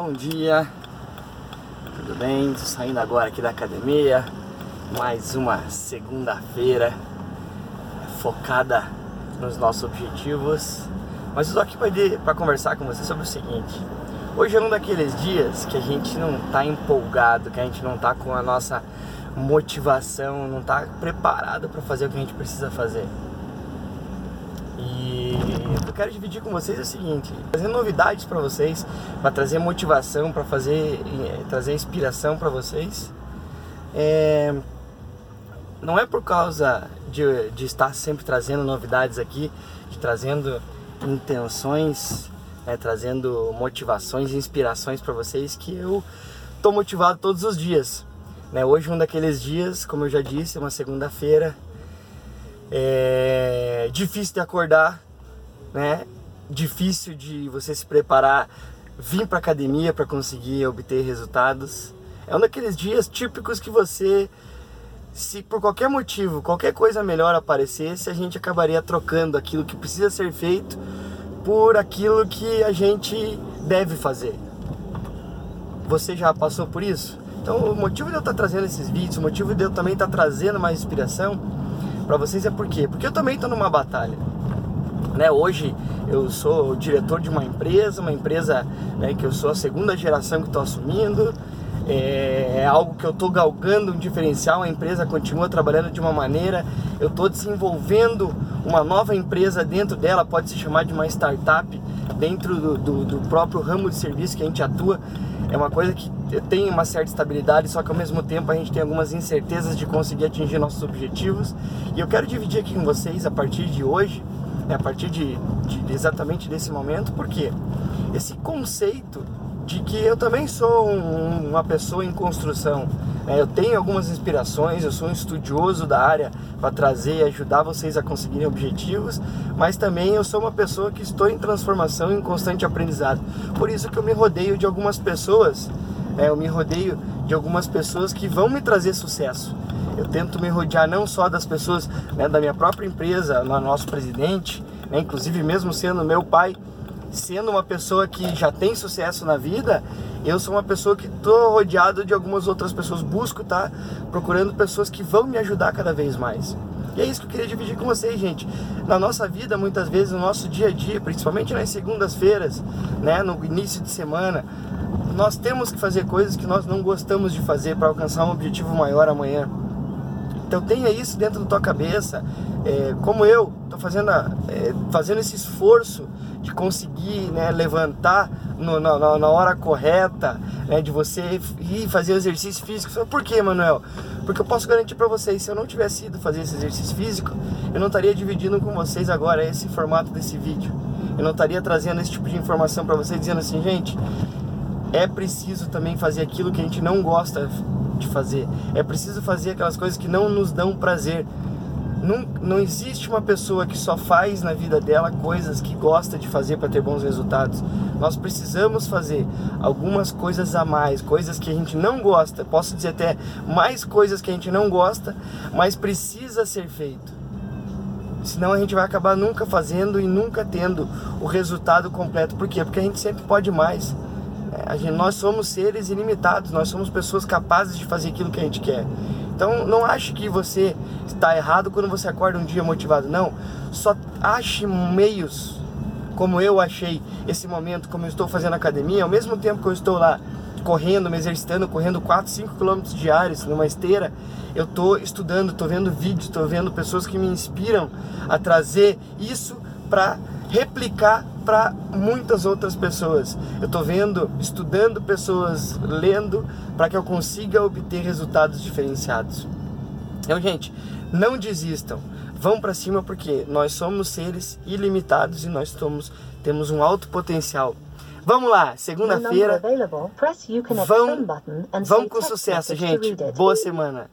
Bom dia, tudo bem? Tô saindo agora aqui da academia. Mais uma segunda-feira focada nos nossos objetivos. Mas eu tô aqui para conversar com você sobre o seguinte: hoje é um daqueles dias que a gente não tá empolgado, que a gente não tá com a nossa motivação, não tá preparado para fazer o que a gente precisa fazer. E quero dividir com vocês o seguinte, trazer novidades para vocês, para trazer motivação, para fazer eh, trazer inspiração para vocês. É, não é por causa de, de estar sempre trazendo novidades aqui, de trazendo intenções, né, trazendo motivações, inspirações para vocês que eu tô motivado todos os dias. Né? Hoje um daqueles dias, como eu já disse, é uma segunda-feira, é difícil de acordar, né? Difícil de você se preparar, vir para academia para conseguir obter resultados. É um daqueles dias típicos que você, se por qualquer motivo, qualquer coisa melhor aparecesse, a gente acabaria trocando aquilo que precisa ser feito por aquilo que a gente deve fazer. Você já passou por isso? Então, o motivo de eu estar trazendo esses vídeos, o motivo de eu também estar trazendo mais inspiração para vocês é por quê? Porque eu também estou numa batalha. Né? Hoje eu sou diretor de uma empresa, uma empresa né, que eu sou a segunda geração que estou assumindo. É, é, algo que eu estou galgando um diferencial, a empresa continua trabalhando de uma maneira, eu estou desenvolvendo uma nova empresa dentro dela, pode se chamar de uma startup dentro do, do, do próprio ramo de serviço que a gente atua. É uma coisa que tem uma certa estabilidade, só que ao mesmo tempo a gente tem algumas incertezas de conseguir atingir nossos objetivos. E eu quero dividir aqui com vocês a partir de hoje, né, a partir de, de exatamente desse momento, porque esse conceito de que eu também sou um, uma pessoa em construção. Né? Eu tenho algumas inspirações, eu sou um estudioso da área para trazer e ajudar vocês a conseguirem objetivos, mas também eu sou uma pessoa que estou em transformação, em constante aprendizado. Por isso que eu me rodeio de algumas pessoas, né? eu me rodeio de algumas pessoas que vão me trazer sucesso. Eu tento me rodear não só das pessoas né, da minha própria empresa, nosso presidente, né, inclusive mesmo sendo meu pai, sendo uma pessoa que já tem sucesso na vida, eu sou uma pessoa que estou rodeado de algumas outras pessoas, busco tá, procurando pessoas que vão me ajudar cada vez mais. E é isso que eu queria dividir com vocês, gente. Na nossa vida, muitas vezes, no nosso dia a dia, principalmente nas segundas-feiras, né, no início de semana, nós temos que fazer coisas que nós não gostamos de fazer para alcançar um objetivo maior amanhã. Então tenha isso dentro da tua cabeça, é, como eu estou fazendo, é, fazendo esse esforço de conseguir né, levantar no, na, na, hora correta, né, de você ir fazer exercício físico. Por que, Manuel? Porque eu posso garantir para vocês, se eu não tivesse ido fazer esse exercício físico, eu não estaria dividindo com vocês agora esse formato desse vídeo. Eu não estaria trazendo esse tipo de informação para vocês, dizendo assim, gente, é preciso também fazer aquilo que a gente não gosta de fazer. É preciso fazer aquelas coisas que não nos dão prazer. Não, não existe uma pessoa que só faz na vida dela coisas que gosta de fazer para ter bons resultados. Nós precisamos fazer algumas coisas a mais, coisas que a gente não gosta, posso dizer até mais coisas que a gente não gosta, mas precisa ser feito. Senão a gente vai acabar nunca fazendo e nunca tendo o resultado completo. Por quê? Porque a gente sempre pode mais. Gente, nós somos seres ilimitados, nós somos pessoas capazes de fazer aquilo que a gente quer. Então não ache que você está errado quando você acorda um dia motivado. Não. Só ache meios, como eu achei esse momento, como eu estou fazendo academia, ao mesmo tempo que eu estou lá correndo, me exercitando, correndo 4, 5 quilômetros diários numa esteira, eu estou estudando, estou vendo vídeos, estou vendo pessoas que me inspiram a trazer isso para replicar para muitas outras pessoas. Eu estou vendo, estudando pessoas, lendo, para que eu consiga obter resultados diferenciados. Então, gente, não desistam. Vão para cima porque nós somos seres ilimitados e nós somos, temos um alto potencial. Vamos lá, segunda-feira. Vão, vão com sucesso, gente. Boa semana.